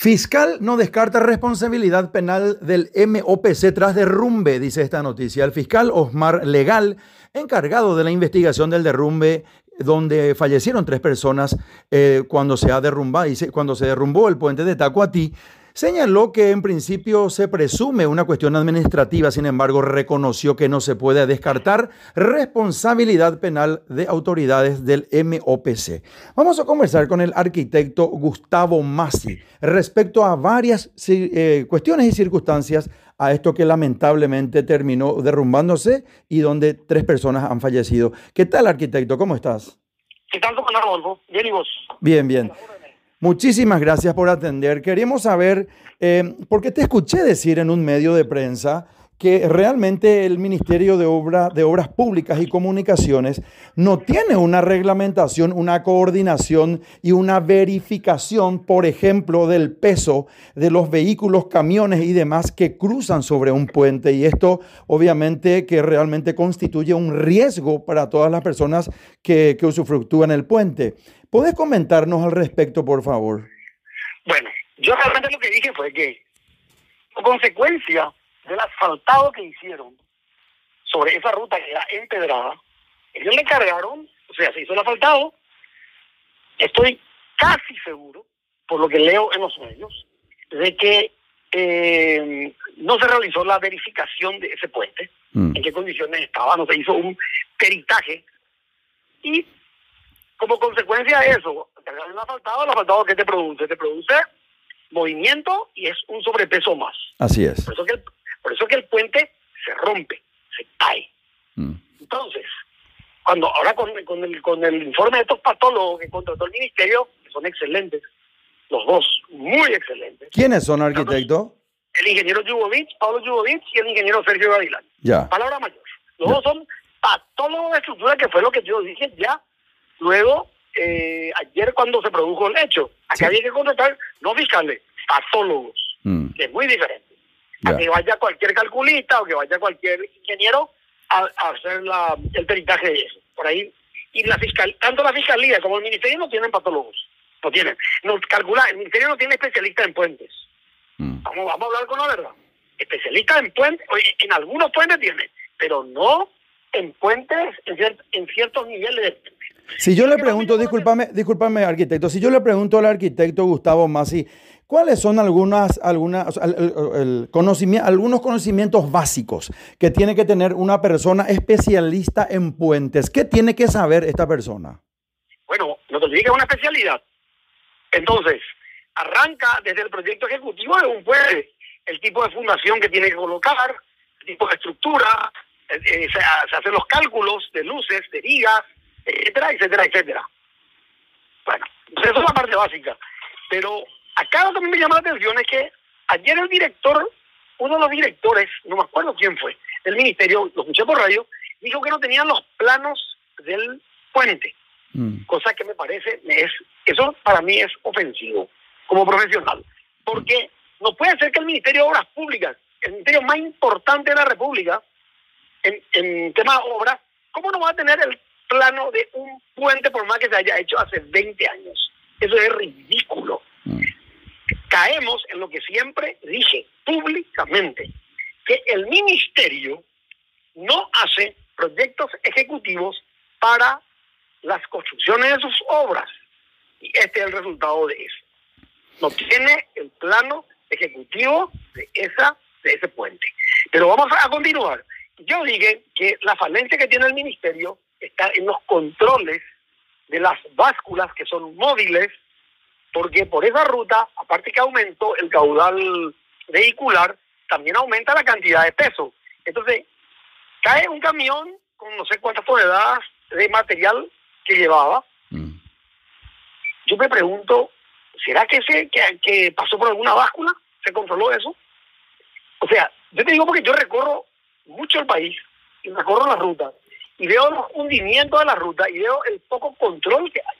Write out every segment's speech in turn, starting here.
Fiscal no descarta responsabilidad penal del MOPC tras derrumbe, dice esta noticia. El fiscal Osmar Legal, encargado de la investigación del derrumbe donde fallecieron tres personas eh, cuando, se ha derrumbado, cuando se derrumbó el puente de Tacuatí, Señaló que en principio se presume una cuestión administrativa, sin embargo reconoció que no se puede descartar responsabilidad penal de autoridades del MOPC. Vamos a conversar con el arquitecto Gustavo Massi respecto a varias eh, cuestiones y circunstancias a esto que lamentablemente terminó derrumbándose y donde tres personas han fallecido. ¿Qué tal, arquitecto? ¿Cómo estás? ¿Qué tal, Rodolfo? Bien, ¿y vos? Bien, bien. Muchísimas gracias por atender. Queríamos saber, eh, porque te escuché decir en un medio de prensa que realmente el Ministerio de, Obra, de Obras Públicas y Comunicaciones no tiene una reglamentación, una coordinación y una verificación, por ejemplo, del peso de los vehículos, camiones y demás que cruzan sobre un puente. Y esto obviamente que realmente constituye un riesgo para todas las personas que, que usufructúan el puente. ¿Puedes comentarnos al respecto, por favor? Bueno, yo realmente lo que dije fue que, como consecuencia del asfaltado que hicieron sobre esa ruta que era empedrada, ellos le cargaron, o sea, se hizo el asfaltado, estoy casi seguro, por lo que leo en los medios, de que eh, no se realizó la verificación de ese puente, mm. en qué condiciones estaba, no se hizo un peritaje y como consecuencia de eso, cargar un asfaltado, el asfaltado que te produce, te produce movimiento y es un sobrepeso más. Así es. Por eso que el, por eso que el puente se rompe, se cae. Mm. Entonces, cuando ahora con, con, el, con el informe de estos patólogos que contrató el ministerio, que son excelentes, los dos, muy excelentes. ¿Quiénes son, arquitecto? El ingeniero Yubovich, Pablo Yubovich y el ingeniero Sergio Gavilán. Ya. Palabra mayor. Los dos son patólogos de estructura, que fue lo que yo dije ya Luego, eh, ayer cuando se produjo el hecho, aquí había que contratar no fiscales, patólogos, mm. que es muy diferente. A que vaya cualquier calculista o que vaya cualquier ingeniero a, hacer la, el peritaje de eso. Por ahí. Y la fiscal, tanto la fiscalía como el ministerio no tienen patólogos. No tienen. Nos calcula, el ministerio no tiene especialistas en puentes. Mm. Vamos, vamos a hablar con la verdad. Especialistas en puentes, en algunos puentes tiene, pero no en puentes en, en ciertos niveles de si yo le pregunto, discúlpame, discúlpame, arquitecto, si yo le pregunto al arquitecto Gustavo Masi, ¿cuáles son algunas, algunas, el, algunos conocimientos básicos que tiene que tener una persona especialista en puentes? ¿Qué tiene que saber esta persona? Bueno, no te que una especialidad. Entonces, arranca desde el proyecto ejecutivo de un puente, el tipo de fundación que tiene que colocar, el tipo de estructura, eh, se, hacen los cálculos de luces, de vigas, etcétera, etcétera, etcétera. Bueno, eso es la parte básica. Pero acá lo que a mí me llama la atención es que ayer el director, uno de los directores, no me acuerdo quién fue, del ministerio, lo escuché por radio, dijo que no tenían los planos del puente. Mm. Cosa que me parece, es eso para mí es ofensivo como profesional. Porque no puede ser que el Ministerio de Obras Públicas, el ministerio más importante de la República, en, en tema de obras, ¿cómo no va a tener el plano de un puente por más que se haya hecho hace 20 años. Eso es ridículo. Caemos en lo que siempre dije públicamente, que el ministerio no hace proyectos ejecutivos para las construcciones de sus obras. Y este es el resultado de eso. No tiene el plano ejecutivo de, esa, de ese puente. Pero vamos a continuar. Yo dije que la falencia que tiene el ministerio está en los controles de las básculas que son móviles, porque por esa ruta, aparte que aumentó el caudal vehicular, también aumenta la cantidad de peso. Entonces, cae un camión con no sé cuántas toneladas de material que llevaba. Mm. Yo me pregunto, ¿será que, se, que, que pasó por alguna báscula? ¿Se controló eso? O sea, yo te digo porque yo recorro mucho el país y recorro la ruta y veo los hundimientos de la ruta y veo el poco control que hay.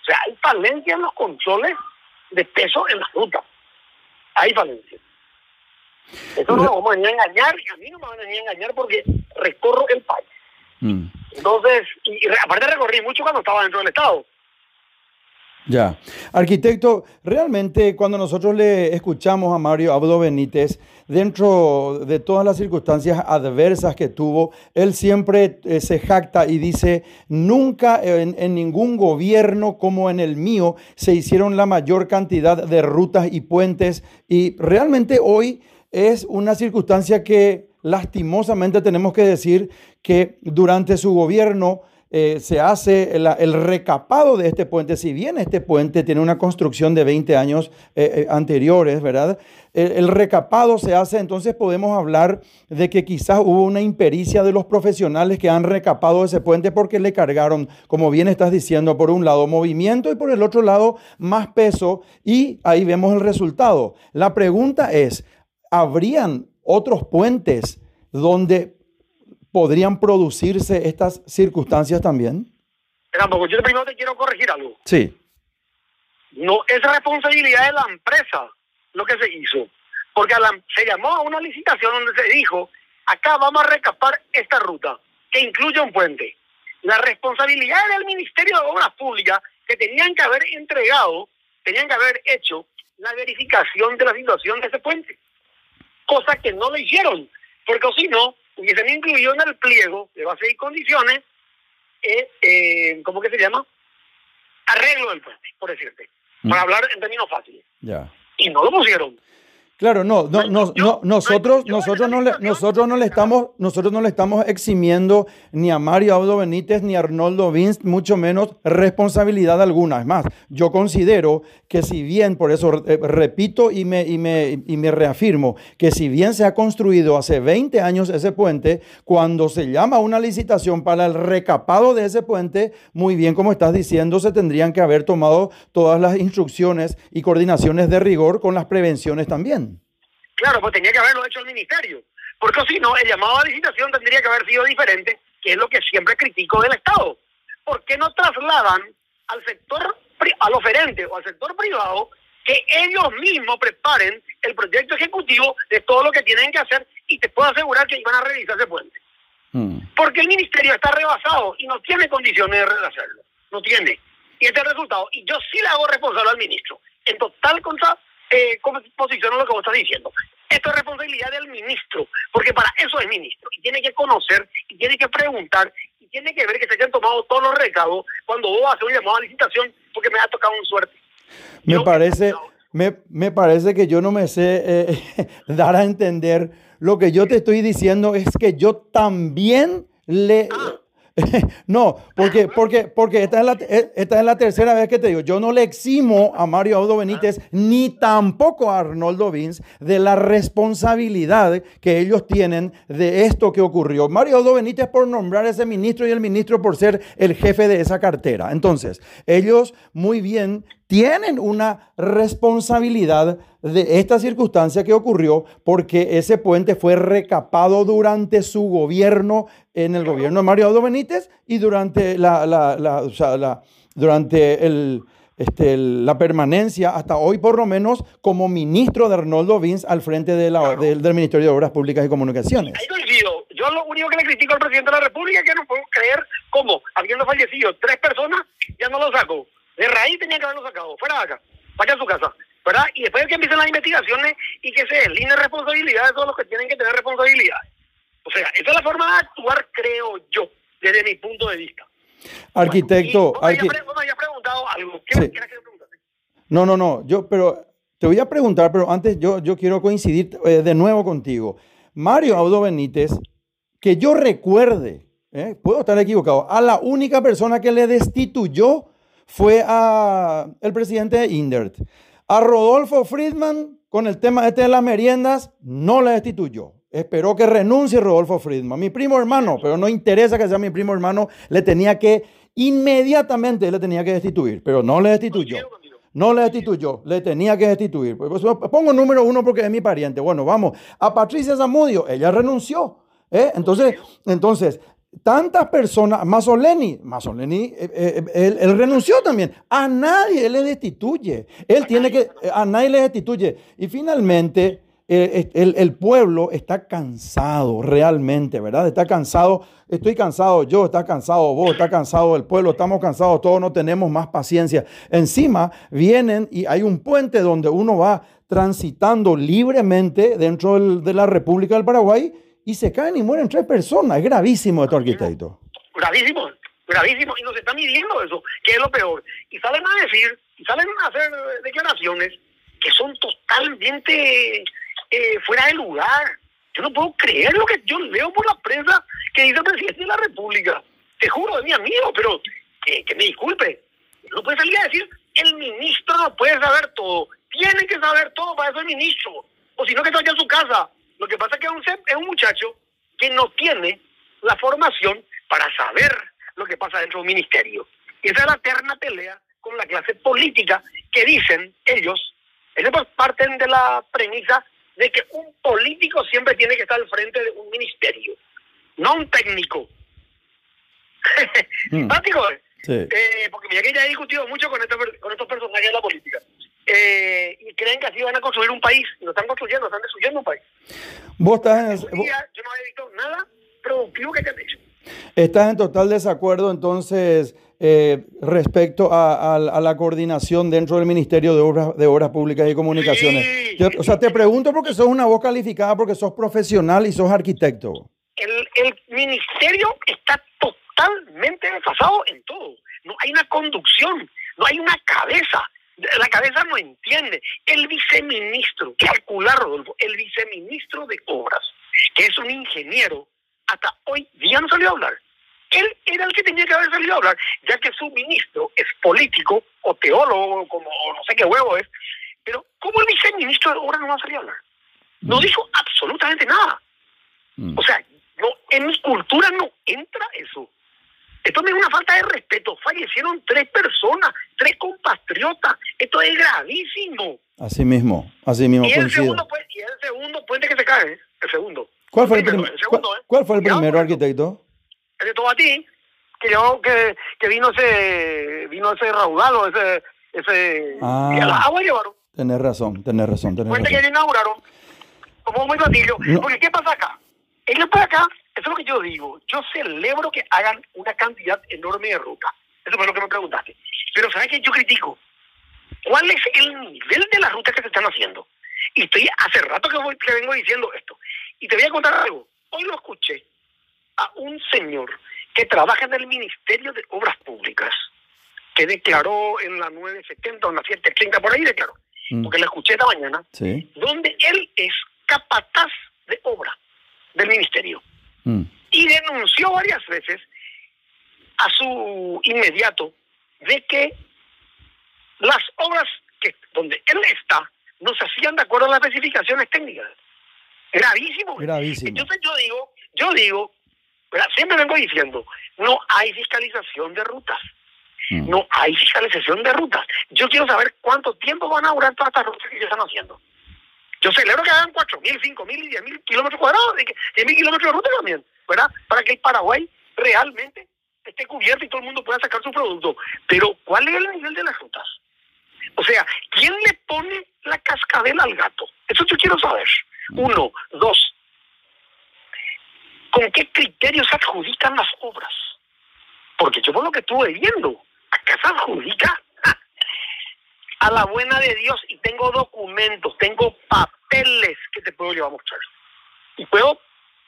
O sea, hay falencia en los controles de peso en la ruta. Hay falencia. Eso no lo vamos a engañar y a mí no me van a engañar porque recorro el país. Mm. Entonces, y, aparte recorrí mucho cuando estaba dentro del Estado. Ya. Arquitecto, realmente cuando nosotros le escuchamos a Mario Abdo Benítez, dentro de todas las circunstancias adversas que tuvo, él siempre eh, se jacta y dice, nunca en, en, ningún gobierno como en el mío se hicieron la mayor cantidad de rutas y puentes y realmente hoy es una circunstancia que lastimosamente tenemos que decir que durante su gobierno eh, se hace el, recapado de este puente. Si bien este puente tiene una construcción de 20 años eh, eh, anteriores, ¿verdad? El, recapado se hace, entonces podemos hablar de que quizás hubo una impericia de los profesionales que han recapado ese puente porque le cargaron, como bien estás diciendo, por un lado movimiento y por el otro lado más peso y ahí vemos el resultado. La pregunta es, ¿habrían otros puentes donde podrían producirse estas circunstancias también? Pero yo primero te quiero corregir algo. Sí. No es responsabilidad de la empresa lo que se hizo, porque se llamó a una licitación donde se dijo, acá vamos a recapar esta ruta, que incluye un puente. La responsabilidad del Ministerio de Obras Públicas, que tenían que haber entregado, tenían que haber hecho la verificación de la situación de ese puente, cosa que no lo hicieron, porque si no, hubiesen incluido en el pliego de base y condiciones, eh, eh, ¿cómo que se llama? Arreglo del puente, por decirte, para mm. hablar en términos fáciles. Ya. Y no lo pusieron. Claro, no, no, no, no nosotros, nosotros, no le, nosotros no le estamos, nosotros no le estamos eximiendo ni a Mario Audo Benítez ni a Arnoldo Vince, mucho menos responsabilidad alguna. Es más, yo considero que si bien, por eso eh, repito y me, y, me, y me reafirmo, que si bien se ha construido hace 20 años ese puente, cuando se llama una licitación para el recapado de ese puente, muy bien como estás diciendo, se tendrían que haber tomado todas las instrucciones y coordinaciones de rigor con las prevenciones también. Claro, pues tenía que haberlo hecho el ministerio. Porque si no, el llamado a licitación tendría que haber sido diferente, que es lo que siempre critico del Estado. ¿Por qué no trasladan al sector, al oferente o al sector privado que ellos mismos preparen el proyecto ejecutivo de todo lo que tienen que hacer y te puedo asegurar que iban a realizar ese puente? Hmm. Porque el ministerio está rebasado y no tiene condiciones de hacerlo. No tiene. Y este es el resultado. Y yo sí le hago responsable al ministro. En total contra eh, posiciono lo que vos estás diciendo. Esto es responsabilidad del ministro, porque para eso es ministro. Y tiene que conocer, y tiene que preguntar, y tiene que ver que se hayan tomado todos los recados cuando vos haces un llamado a licitación, porque me ha tocado un suerte. Me parece, me, me, parece que yo no me sé eh, dar a entender. Lo que yo te estoy diciendo es que yo también le... Ah. no, porque, porque, porque esta, es la, eh, esta es la tercera vez que te digo, yo no le eximo a Mario Audo Benítez ni tampoco a Arnoldo Vince de la responsabilidad que ellos tienen de esto que ocurrió. Mario Audo Benítez por nombrar a ese ministro y el ministro por ser el jefe de esa cartera. Entonces, ellos muy bien tienen una responsabilidad de esta circunstancia que ocurrió porque ese puente fue recapado durante su gobierno, en el gobierno de Mario Audo Benítez y durante la, la, la, durante el, este, la permanencia hasta hoy por lo menos como ministro de Arnoldo Vince al frente de la, del, Ministerio de Obras Públicas y Comunicaciones. Yo lo único que le critico al presidente de la República es que no puedo creer cómo, habiendo fallecido tres personas, ya no lo sacó. De raíz tenía que haberlo sacado, fuera de acá, vaya a su casa, ¿verdad? Y después de que empiecen las investigaciones y que se deslineen responsabilidades de todos los que tienen que tener responsabilidades. O sea, esa es la forma de actuar, creo yo, desde mi punto de vista. Arquitecto. Bueno, había preguntado algo. ¿Qué sí. No, no, no. Yo, pero te voy a preguntar, pero antes yo, yo quiero coincidir eh, de nuevo contigo. Mario Audo Benítez, que yo recuerde, eh, puedo estar equivocado, a la única persona que le destituyó fue a el presidente Indert. A Rodolfo Friedman, con el tema este de las meriendas, no le destituyó. Esperó que renuncie Rodolfo Friedman. Mi primo hermano, pero no interesa que sea mi primo hermano, le tenía que, inmediatamente le tenía que destituir, pero no le destituyó. No le destituyó, le tenía que destituir. Pues, pues, pongo número uno porque es mi pariente. Bueno, vamos. A Patricia Zamudio, ella renunció. ¿eh? Entonces, entonces, tantas personas, Masoleni, Masoleni, eh, eh, eh, él, renunció también. A nadie le destituye. Él tiene que, a nadie le destituye. Y finalmente, el, el, pueblo está cansado realmente, ¿verdad? Está cansado, estoy cansado yo, está cansado vos, está cansado el pueblo, estamos cansados, todos no tenemos más paciencia. Encima vienen y hay un puente donde uno va transitando libremente dentro de la República del Paraguay y se caen y mueren tres personas. Es gravísimo esto, arquitecto. Gravísimo, gravísimo. Y nos están midiendo eso, que es lo peor. Y salen a decir, y salen a hacer declaraciones que son totalmente eh, fuera de lugar. Yo no puedo creer lo que yo leo por la prensa que dice el presidente de la República. Te juro, es mi amigo, pero que me disculpe. No puede salir a decir, el ministro no puede saber todo. Tiene que saber todo para eso el ministro. O si no, que se vaya a su casa. Lo que pasa es que es un, es un muchacho que no tiene la formación para saber lo que pasa dentro del ministerio. Y esa es la eterna pelea con la clase política que dicen ellos, ellos parten de la premisa de que un político siempre tiene que estar al frente de un ministerio, no un técnico. Mm. Simpático, ¿eh? Eh, porque mira que ya he discutido mucho con, estos, con estos personajes de la política. Eh, y creen que así van a construir un país. No están construyendo, están destruyendo un país. Vos estás en... Yo no he visto nada productivo que te han hecho. ¿Estás en total desacuerdo entonces eh, respecto a, la coordinación dentro del Ministerio de Obras, de Obras Públicas y Comunicaciones. o sea, te pregunto porque sos una voz calificada, porque sos profesional y sos arquitecto. El, el ministerio está totalmente desfasado en todo. No hay una conducción, no hay una cabeza. La cabeza no entiende. El viceministro, calcular, Rodolfo, el viceministro de Obras, que es un ingeniero, hasta hoy día no salió a hablar. Él era el que tenía que haber salido a hablar, ya que su ministro es político o teólogo, como no sé qué huevo es. Pero, ¿cómo el viceministro ahora no va a salir a hablar? No mm. dijo absolutamente nada. Mm. O sea, no, en mi cultura no entra eso. Esto es una falta de respeto. Fallecieron tres personas, tres compatriotas. Esto es gravísimo. Así mismo, así mismo. Y el, segundo, y el segundo puente que se cae, ¿eh? el segundo. ¿Cuál fue el, primero, ¿cuál, fue el primero, arquitecto? de todo a ti, que yo que, que vino ese vino ese raudalo, ese ese ah, y a la agua llevaron. Tenés razón, tenés razón, tenés razón. que inauguraron como muy platillo, porque qué pasa acá. Ellos para acá, eso es lo que yo digo. Yo celebro que hagan una cantidad enorme de ruta. Eso fue lo que me preguntaste. Pero ¿sabes qué? Yo critico. ¿Cuál es el nivel de las rutas que se están haciendo? Y estoy hace rato que, voy, que vengo diciendo esto. Y te voy a contar algo. Hoy lo escuché a un señor que trabaja en el Ministerio de Obras Públicas, que declaró en la 970 o en la 730, por ahí declaró, mm. porque lo escuché esta mañana, donde él es capataz de obra del ministerio. Mm. Y denunció varias veces a su inmediato de que las obras que donde él está no se hacían de acuerdo a las especificaciones técnicas. Gravísimo. Gravísimo. Entonces yo digo, yo digo Siempre vengo diciendo, no hay fiscalización de rutas. Mm. No hay fiscalización de rutas. Yo quiero saber cuánto tiempo van a durar todas estas rutas que se están haciendo. Yo celebro que hagan 4.000, 5.000 y 10.000 kilómetros cuadrados, 10.000 kilómetros de ruta también, ¿verdad? Para que el Paraguay realmente esté cubierto y todo el mundo pueda sacar su producto. Pero, ¿cuál es el nivel de las rutas? O sea, ¿quién le pone la cascabel al gato? Eso yo quiero saber. Mm. Uno. Dos. ¿Con qué criterios se adjudican las obras? Porque yo por lo que estuve viendo, acá se adjudica a la buena de Dios y tengo documentos, tengo papeles que te puedo llevar a mostrar. Y puedo,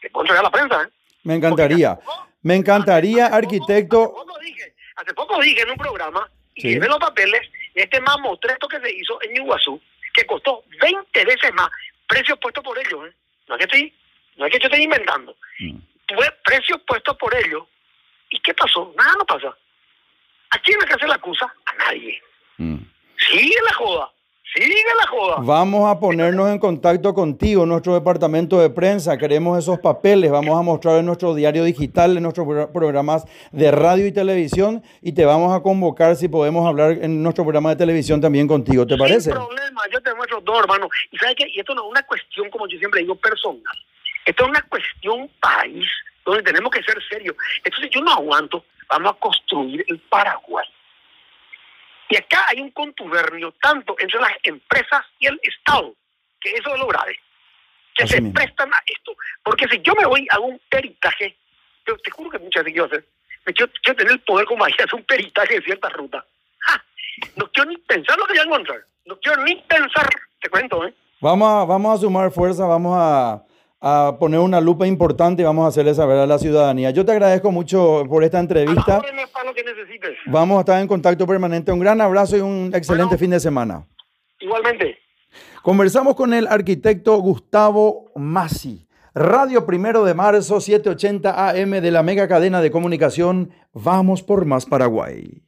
te puedo entregar a la prensa. ¿eh? Me encantaría. Me encantaría, arquitecto. Hace poco, dije, hace poco dije en un programa y llevé los papeles este mamotreto que se hizo en Iguazú, que costó 20 veces más, precios puestos por ellos. ¿eh? No es que estoy no es que yo esté inventando. Mm. Tuve precios puestos por ellos. ¿Y qué pasó? Nada no pasa. ¿A quién le hace la acusa? A nadie. Mm. Sigue la joda. Sigue la joda. Vamos a ponernos en contacto contigo, nuestro departamento de prensa. Queremos esos papeles. Vamos a mostrar en nuestro diario digital, en nuestros programas de radio y televisión. Y te vamos a convocar si podemos hablar en nuestro programa de televisión también contigo. ¿Te parece? Sin problema. Yo te muestro dos, hermano. Y sabes que esto no es una cuestión, como yo siempre digo, personal. Esto es una cuestión país donde tenemos que ser serios. Entonces yo no aguanto, vamos a construir el Paraguay. Y acá hay un contubernio tanto entre las empresas y el Estado, que eso es lo grave. que se prestan a esto. Porque si yo me voy a un peritaje, yo te juro que muchas veces quiero hacer, me quiero, tener el poder como ahí hacer un peritaje de cierta ruta. No quiero ni pensar lo que voy a encontrar. No quiero ni pensar, te cuento, ¿eh? Vamos a, vamos a sumar fuerza, vamos a, a poner una lupa importante y vamos a hacerle saber a la ciudadanía. Yo te agradezco mucho por esta entrevista. A lo que necesites. Vamos a estar en contacto permanente. Un gran abrazo y un excelente fin de semana. Igualmente. Conversamos con el arquitecto Gustavo Massi. Radio Primero de Marzo, 780 AM de la mega cadena de comunicación. Vamos por más Paraguay.